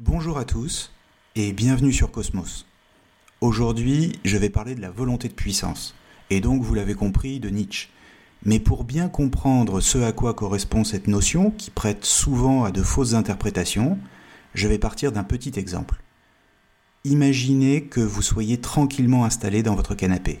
Bonjour à tous et bienvenue sur Cosmos. Aujourd'hui, je vais parler de la volonté de puissance, et donc, vous l'avez compris, de Nietzsche. Mais pour bien comprendre ce à quoi correspond cette notion, qui prête souvent à de fausses interprétations, je vais partir d'un petit exemple. Imaginez que vous soyez tranquillement installé dans votre canapé.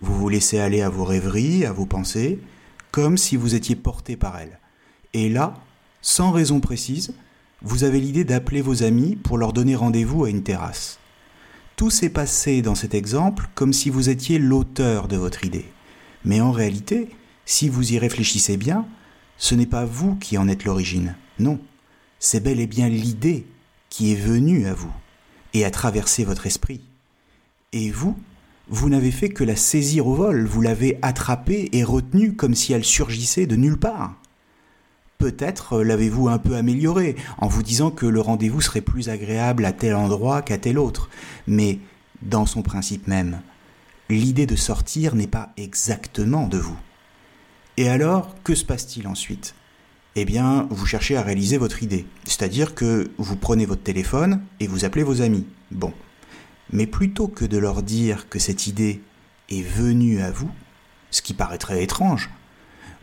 Vous vous laissez aller à vos rêveries, à vos pensées, comme si vous étiez porté par elles. Et là, sans raison précise, vous avez l'idée d'appeler vos amis pour leur donner rendez-vous à une terrasse. Tout s'est passé dans cet exemple comme si vous étiez l'auteur de votre idée. Mais en réalité, si vous y réfléchissez bien, ce n'est pas vous qui en êtes l'origine. Non, c'est bel et bien l'idée qui est venue à vous et a traversé votre esprit. Et vous, vous n'avez fait que la saisir au vol, vous l'avez attrapée et retenue comme si elle surgissait de nulle part. Peut-être l'avez-vous un peu améliorée en vous disant que le rendez-vous serait plus agréable à tel endroit qu'à tel autre, mais dans son principe même, l'idée de sortir n'est pas exactement de vous. Et alors, que se passe-t-il ensuite? Eh bien, vous cherchez à réaliser votre idée, c'est-à-dire que vous prenez votre téléphone et vous appelez vos amis. Bon. Mais plutôt que de leur dire que cette idée est venue à vous, ce qui paraîtrait étrange,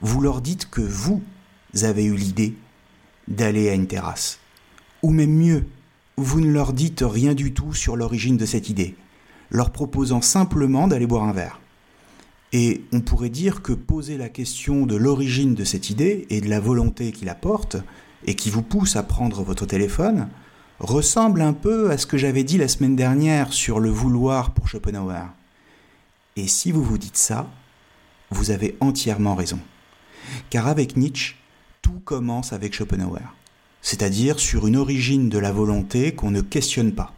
vous leur dites que vous avez eu l'idée d'aller à une terrasse. Ou même mieux, vous ne leur dites rien du tout sur l'origine de cette idée, leur proposant simplement d'aller boire un verre. Et on pourrait dire que poser la question de l'origine de cette idée et de la volonté qui la porte, et qui vous pousse à prendre votre téléphone, ressemble un peu à ce que j'avais dit la semaine dernière sur le vouloir pour Schopenhauer. Et si vous vous dites ça, vous avez entièrement raison. Car avec Nietzsche, tout commence avec Schopenhauer, c'est-à-dire sur une origine de la volonté qu'on ne questionne pas.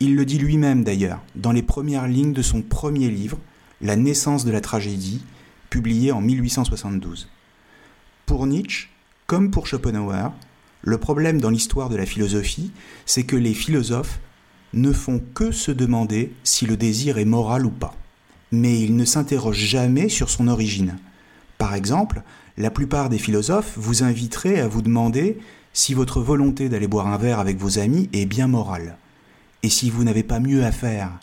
Il le dit lui-même d'ailleurs dans les premières lignes de son premier livre, La naissance de la tragédie, publié en 1872. Pour Nietzsche, comme pour Schopenhauer, le problème dans l'histoire de la philosophie, c'est que les philosophes ne font que se demander si le désir est moral ou pas. Mais ils ne s'interrogent jamais sur son origine. Par exemple, la plupart des philosophes vous inviteraient à vous demander si votre volonté d'aller boire un verre avec vos amis est bien morale, et si vous n'avez pas mieux à faire.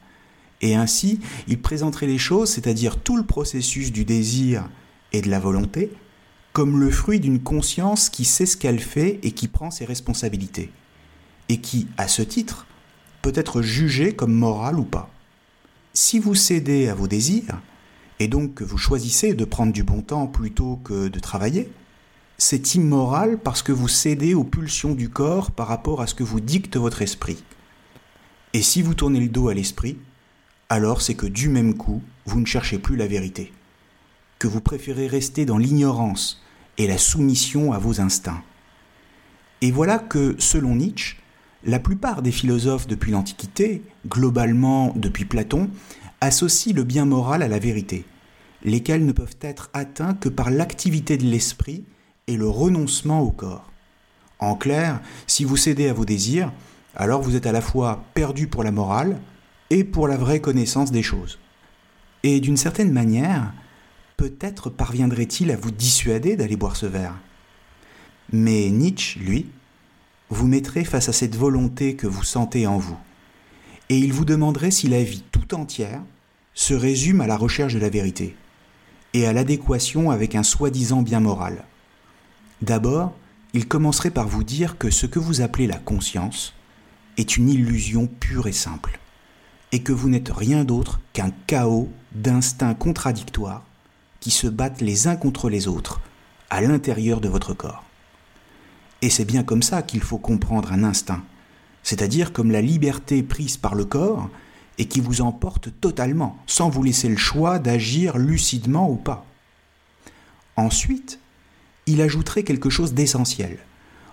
Et ainsi, ils présenteraient les choses, c'est-à-dire tout le processus du désir et de la volonté, comme le fruit d'une conscience qui sait ce qu'elle fait et qui prend ses responsabilités, et qui, à ce titre, peut être jugée comme morale ou pas. Si vous cédez à vos désirs, et donc que vous choisissez de prendre du bon temps plutôt que de travailler, c'est immoral parce que vous cédez aux pulsions du corps par rapport à ce que vous dicte votre esprit. Et si vous tournez le dos à l'esprit, alors c'est que du même coup, vous ne cherchez plus la vérité, que vous préférez rester dans l'ignorance et la soumission à vos instincts. Et voilà que, selon Nietzsche, la plupart des philosophes depuis l'Antiquité, globalement depuis Platon, associent le bien moral à la vérité, lesquels ne peuvent être atteints que par l'activité de l'esprit et le renoncement au corps. En clair, si vous cédez à vos désirs, alors vous êtes à la fois perdu pour la morale et pour la vraie connaissance des choses. Et d'une certaine manière, peut-être parviendrait-il à vous dissuader d'aller boire ce verre. Mais Nietzsche, lui, vous mettrait face à cette volonté que vous sentez en vous et il vous demanderait si la vie tout entière se résume à la recherche de la vérité et à l'adéquation avec un soi-disant bien moral. D'abord, il commencerait par vous dire que ce que vous appelez la conscience est une illusion pure et simple, et que vous n'êtes rien d'autre qu'un chaos d'instincts contradictoires qui se battent les uns contre les autres à l'intérieur de votre corps. Et c'est bien comme ça qu'il faut comprendre un instinct, c'est-à-dire comme la liberté prise par le corps et qui vous emporte totalement, sans vous laisser le choix d'agir lucidement ou pas. Ensuite, il ajouterait quelque chose d'essentiel,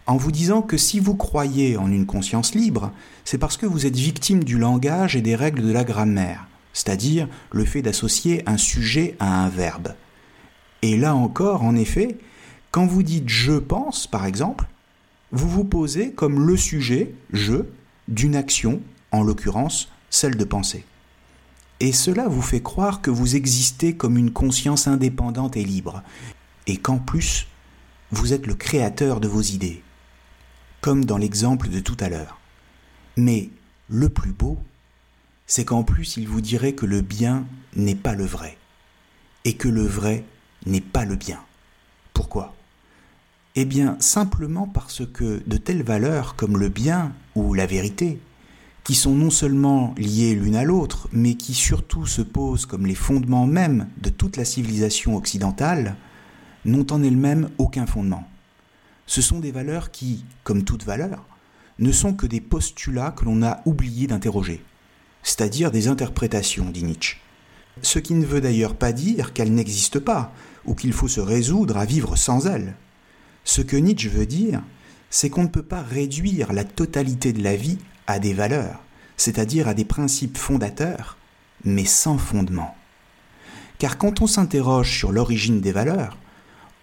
en vous disant que si vous croyez en une conscience libre, c'est parce que vous êtes victime du langage et des règles de la grammaire, c'est-à-dire le fait d'associer un sujet à un verbe. Et là encore, en effet, quand vous dites je pense, par exemple, vous vous posez comme le sujet, je, d'une action, en l'occurrence celle de penser. Et cela vous fait croire que vous existez comme une conscience indépendante et libre, et qu'en plus, vous êtes le créateur de vos idées, comme dans l'exemple de tout à l'heure. Mais le plus beau, c'est qu'en plus il vous dirait que le bien n'est pas le vrai, et que le vrai n'est pas le bien. Pourquoi? Eh bien simplement parce que de telles valeurs comme le bien ou la vérité, qui sont non seulement liées l'une à l'autre, mais qui surtout se posent comme les fondements mêmes de toute la civilisation occidentale, n'ont en elles-mêmes aucun fondement. Ce sont des valeurs qui, comme toute valeur, ne sont que des postulats que l'on a oublié d'interroger, c'est-à-dire des interprétations, dit Nietzsche. Ce qui ne veut d'ailleurs pas dire qu'elles n'existent pas, ou qu'il faut se résoudre à vivre sans elles. Ce que Nietzsche veut dire, c'est qu'on ne peut pas réduire la totalité de la vie à des valeurs, c'est-à-dire à des principes fondateurs, mais sans fondement. Car quand on s'interroge sur l'origine des valeurs,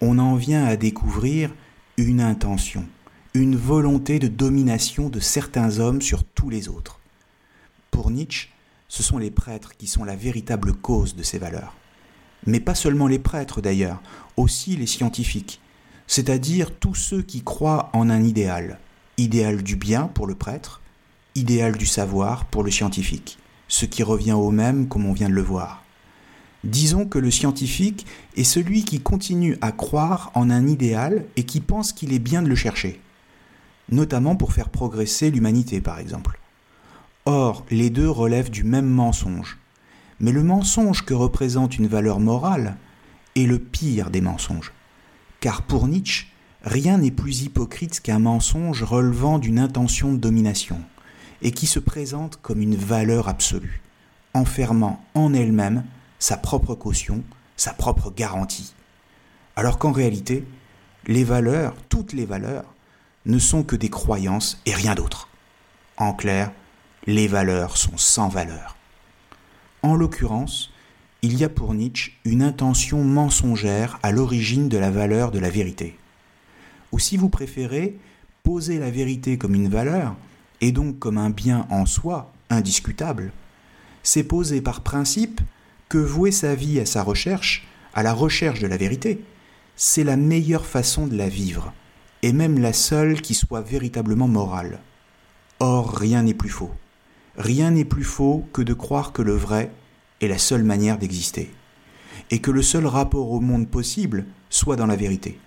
on en vient à découvrir une intention, une volonté de domination de certains hommes sur tous les autres. Pour Nietzsche, ce sont les prêtres qui sont la véritable cause de ces valeurs. Mais pas seulement les prêtres d'ailleurs, aussi les scientifiques, c'est-à-dire tous ceux qui croient en un idéal, idéal du bien pour le prêtre, idéal du savoir pour le scientifique, ce qui revient au même comme on vient de le voir. Disons que le scientifique est celui qui continue à croire en un idéal et qui pense qu'il est bien de le chercher, notamment pour faire progresser l'humanité par exemple. Or, les deux relèvent du même mensonge. Mais le mensonge que représente une valeur morale est le pire des mensonges. Car pour Nietzsche, rien n'est plus hypocrite qu'un mensonge relevant d'une intention de domination, et qui se présente comme une valeur absolue, enfermant en elle-même sa propre caution, sa propre garantie. Alors qu'en réalité, les valeurs, toutes les valeurs, ne sont que des croyances et rien d'autre. En clair, les valeurs sont sans valeur. En l'occurrence, il y a pour Nietzsche une intention mensongère à l'origine de la valeur de la vérité. Ou si vous préférez, poser la vérité comme une valeur, et donc comme un bien en soi, indiscutable, c'est poser par principe que vouer sa vie à sa recherche, à la recherche de la vérité, c'est la meilleure façon de la vivre, et même la seule qui soit véritablement morale. Or, rien n'est plus faux. Rien n'est plus faux que de croire que le vrai la seule manière d'exister, et que le seul rapport au monde possible soit dans la vérité.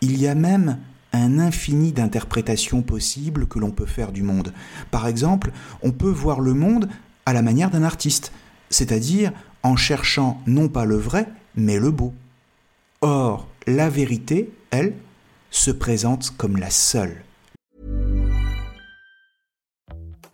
Il y a même un infini d'interprétations possibles que l'on peut faire du monde. Par exemple, on peut voir le monde à la manière d'un artiste, c'est-à-dire en cherchant non pas le vrai, mais le beau. Or, la vérité, elle, se présente comme la seule.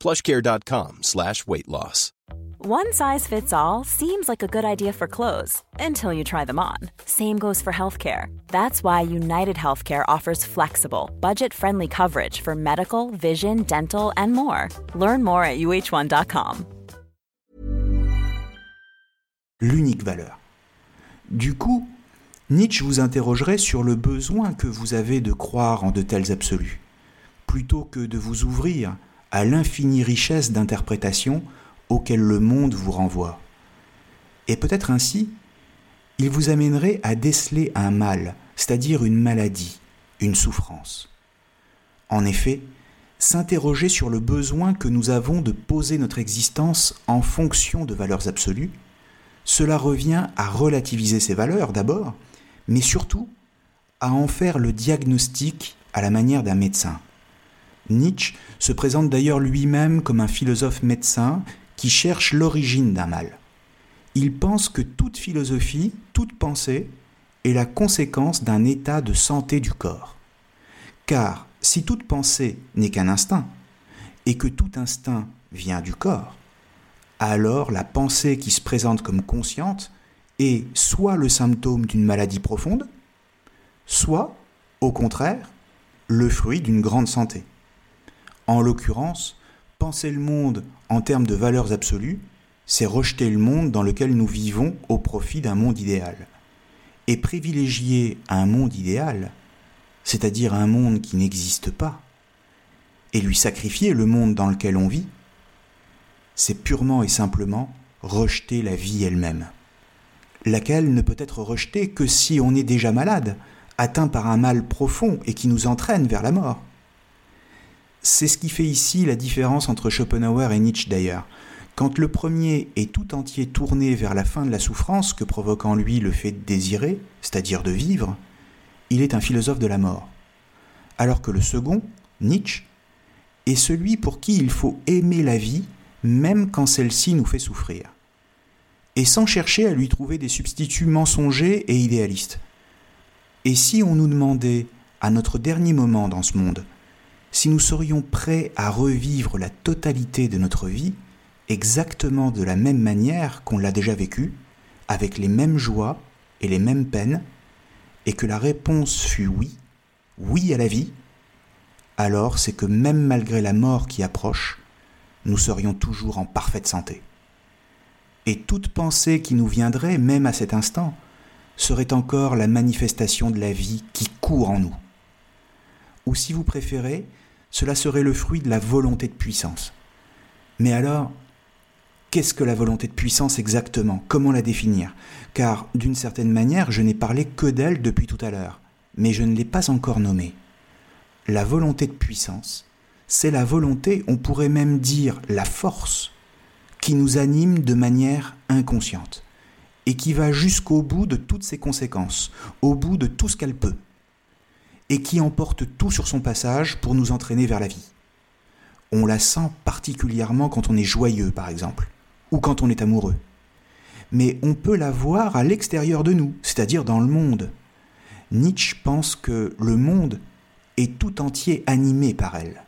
plushcare.com slash weight loss. One size fits all seems like a good idea for clothes until you try them on. Same goes for healthcare. That's why United Healthcare offers flexible, budget friendly coverage for medical, vision, dental, and more. Learn more at uh1.com. L'unique valeur. Du coup, Nietzsche vous interrogerait sur le besoin que vous avez de croire en de tels absolus, plutôt que de vous ouvrir à l'infinie richesse d'interprétation auquel le monde vous renvoie. Et peut-être ainsi, il vous amènerait à déceler un mal, c'est-à-dire une maladie, une souffrance. En effet, s'interroger sur le besoin que nous avons de poser notre existence en fonction de valeurs absolues, cela revient à relativiser ces valeurs d'abord, mais surtout à en faire le diagnostic à la manière d'un médecin. Nietzsche se présente d'ailleurs lui-même comme un philosophe médecin qui cherche l'origine d'un mal. Il pense que toute philosophie, toute pensée est la conséquence d'un état de santé du corps. Car si toute pensée n'est qu'un instinct, et que tout instinct vient du corps, alors la pensée qui se présente comme consciente est soit le symptôme d'une maladie profonde, soit, au contraire, le fruit d'une grande santé. En l'occurrence, penser le monde en termes de valeurs absolues, c'est rejeter le monde dans lequel nous vivons au profit d'un monde idéal. Et privilégier un monde idéal, c'est-à-dire un monde qui n'existe pas, et lui sacrifier le monde dans lequel on vit, c'est purement et simplement rejeter la vie elle-même, laquelle ne peut être rejetée que si on est déjà malade, atteint par un mal profond et qui nous entraîne vers la mort. C'est ce qui fait ici la différence entre Schopenhauer et Nietzsche d'ailleurs. Quand le premier est tout entier tourné vers la fin de la souffrance que provoque en lui le fait de désirer, c'est-à-dire de vivre, il est un philosophe de la mort. Alors que le second, Nietzsche, est celui pour qui il faut aimer la vie même quand celle-ci nous fait souffrir. Et sans chercher à lui trouver des substituts mensongers et idéalistes. Et si on nous demandait, à notre dernier moment dans ce monde, si nous serions prêts à revivre la totalité de notre vie, exactement de la même manière qu'on l'a déjà vécu, avec les mêmes joies et les mêmes peines, et que la réponse fut oui, oui à la vie, alors c'est que même malgré la mort qui approche, nous serions toujours en parfaite santé. Et toute pensée qui nous viendrait, même à cet instant, serait encore la manifestation de la vie qui court en nous. Ou si vous préférez, cela serait le fruit de la volonté de puissance. Mais alors, qu'est-ce que la volonté de puissance exactement? Comment la définir? Car, d'une certaine manière, je n'ai parlé que d'elle depuis tout à l'heure, mais je ne l'ai pas encore nommée. La volonté de puissance, c'est la volonté, on pourrait même dire la force, qui nous anime de manière inconsciente et qui va jusqu'au bout de toutes ses conséquences, au bout de tout ce qu'elle peut, et qui emporte tout sur son passage pour nous entraîner vers la vie. On la sent particulièrement quand on est joyeux, par exemple, ou quand on est amoureux. Mais on peut la voir à l'extérieur de nous, c'est-à-dire dans le monde. Nietzsche pense que le monde est tout entier animé par elle.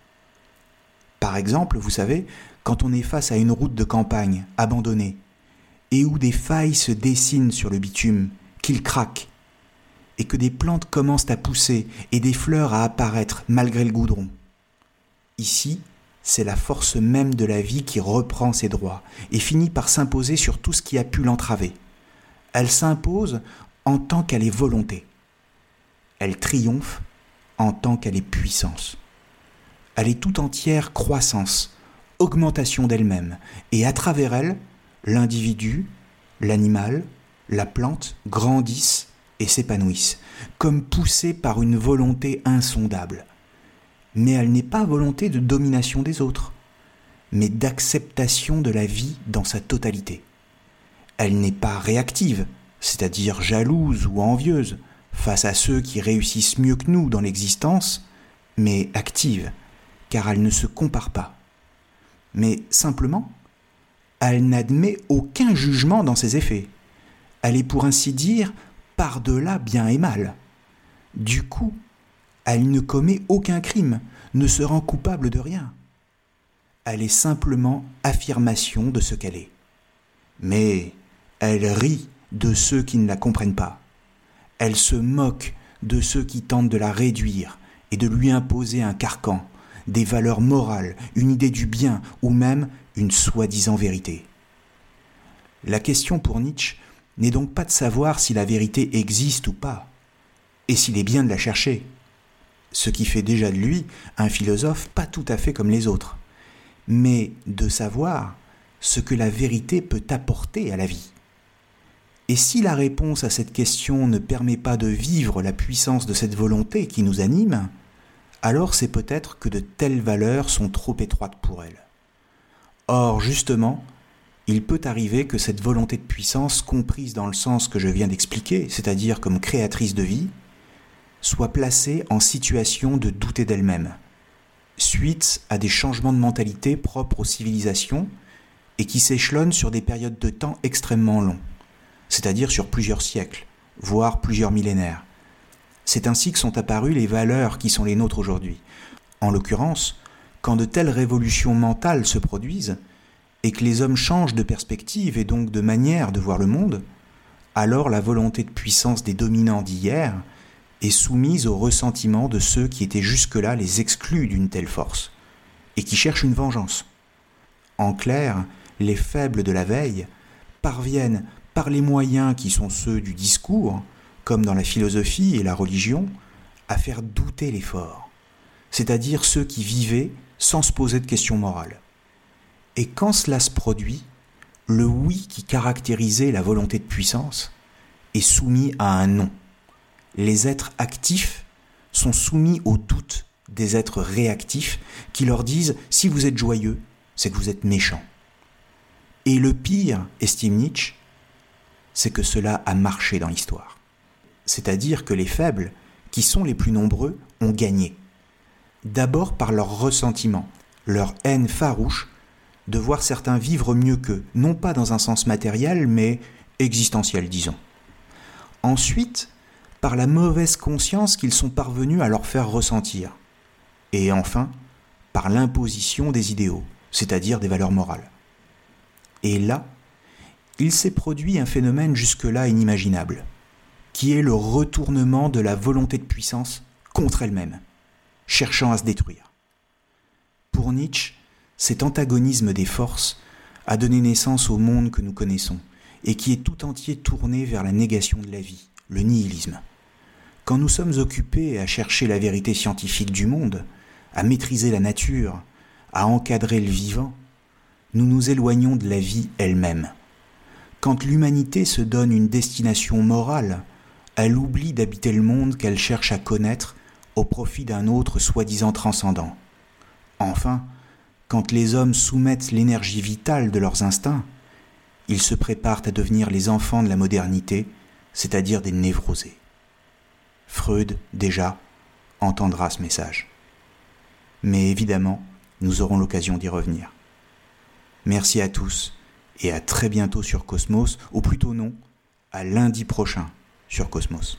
Par exemple, vous savez, quand on est face à une route de campagne abandonnée, et où des failles se dessinent sur le bitume, qu'il craque, et que des plantes commencent à pousser et des fleurs à apparaître malgré le goudron. Ici, c'est la force même de la vie qui reprend ses droits et finit par s'imposer sur tout ce qui a pu l'entraver. Elle s'impose en tant qu'elle est volonté. Elle triomphe en tant qu'elle est puissance. Elle est tout entière croissance, augmentation d'elle-même, et à travers elle, l'individu, l'animal, la plante grandissent et s'épanouissent, comme poussés par une volonté insondable. mais elle n'est pas volonté de domination des autres, mais d'acceptation de la vie dans sa totalité. Elle n'est pas réactive, c'est-à-dire jalouse ou envieuse, face à ceux qui réussissent mieux que nous dans l'existence, mais active, car elle ne se compare pas. Mais simplement, elle n'admet aucun jugement dans ses effets. Elle est pour ainsi dire par-delà bien et mal. Du coup, elle ne commet aucun crime, ne se rend coupable de rien. Elle est simplement affirmation de ce qu'elle est. Mais elle rit de ceux qui ne la comprennent pas. Elle se moque de ceux qui tentent de la réduire et de lui imposer un carcan, des valeurs morales, une idée du bien ou même une soi-disant vérité. La question pour Nietzsche n'est donc pas de savoir si la vérité existe ou pas, et s'il est bien de la chercher, ce qui fait déjà de lui un philosophe pas tout à fait comme les autres, mais de savoir ce que la vérité peut apporter à la vie. Et si la réponse à cette question ne permet pas de vivre la puissance de cette volonté qui nous anime, alors c'est peut-être que de telles valeurs sont trop étroites pour elle. Or, justement, il peut arriver que cette volonté de puissance, comprise dans le sens que je viens d'expliquer, c'est-à-dire comme créatrice de vie, soit placée en situation de douter d'elle-même, suite à des changements de mentalité propres aux civilisations et qui s'échelonnent sur des périodes de temps extrêmement longs, c'est-à-dire sur plusieurs siècles, voire plusieurs millénaires. C'est ainsi que sont apparues les valeurs qui sont les nôtres aujourd'hui. En l'occurrence, quand de telles révolutions mentales se produisent, et que les hommes changent de perspective et donc de manière de voir le monde, alors la volonté de puissance des dominants d'hier est soumise au ressentiment de ceux qui étaient jusque-là les exclus d'une telle force, et qui cherchent une vengeance. En clair, les faibles de la veille parviennent, par les moyens qui sont ceux du discours, comme dans la philosophie et la religion, à faire douter les forts, c'est-à-dire ceux qui vivaient sans se poser de questions morales. Et quand cela se produit, le oui qui caractérisait la volonté de puissance est soumis à un non. Les êtres actifs sont soumis au doute des êtres réactifs qui leur disent si vous êtes joyeux, c'est que vous êtes méchant. Et le pire, estime Nietzsche, c'est que cela a marché dans l'histoire. C'est-à-dire que les faibles, qui sont les plus nombreux, ont gagné. D'abord par leur ressentiment, leur haine farouche de voir certains vivre mieux qu'eux, non pas dans un sens matériel, mais existentiel, disons. Ensuite, par la mauvaise conscience qu'ils sont parvenus à leur faire ressentir. Et enfin, par l'imposition des idéaux, c'est-à-dire des valeurs morales. Et là, il s'est produit un phénomène jusque-là inimaginable, qui est le retournement de la volonté de puissance contre elle-même, cherchant à se détruire. Pour Nietzsche, cet antagonisme des forces a donné naissance au monde que nous connaissons et qui est tout entier tourné vers la négation de la vie, le nihilisme. Quand nous sommes occupés à chercher la vérité scientifique du monde, à maîtriser la nature, à encadrer le vivant, nous nous éloignons de la vie elle-même. Quand l'humanité se donne une destination morale, elle oublie d'habiter le monde qu'elle cherche à connaître au profit d'un autre soi-disant transcendant. Enfin, quand les hommes soumettent l'énergie vitale de leurs instincts, ils se préparent à devenir les enfants de la modernité, c'est-à-dire des névrosés. Freud, déjà, entendra ce message. Mais évidemment, nous aurons l'occasion d'y revenir. Merci à tous et à très bientôt sur Cosmos, ou plutôt non, à lundi prochain sur Cosmos.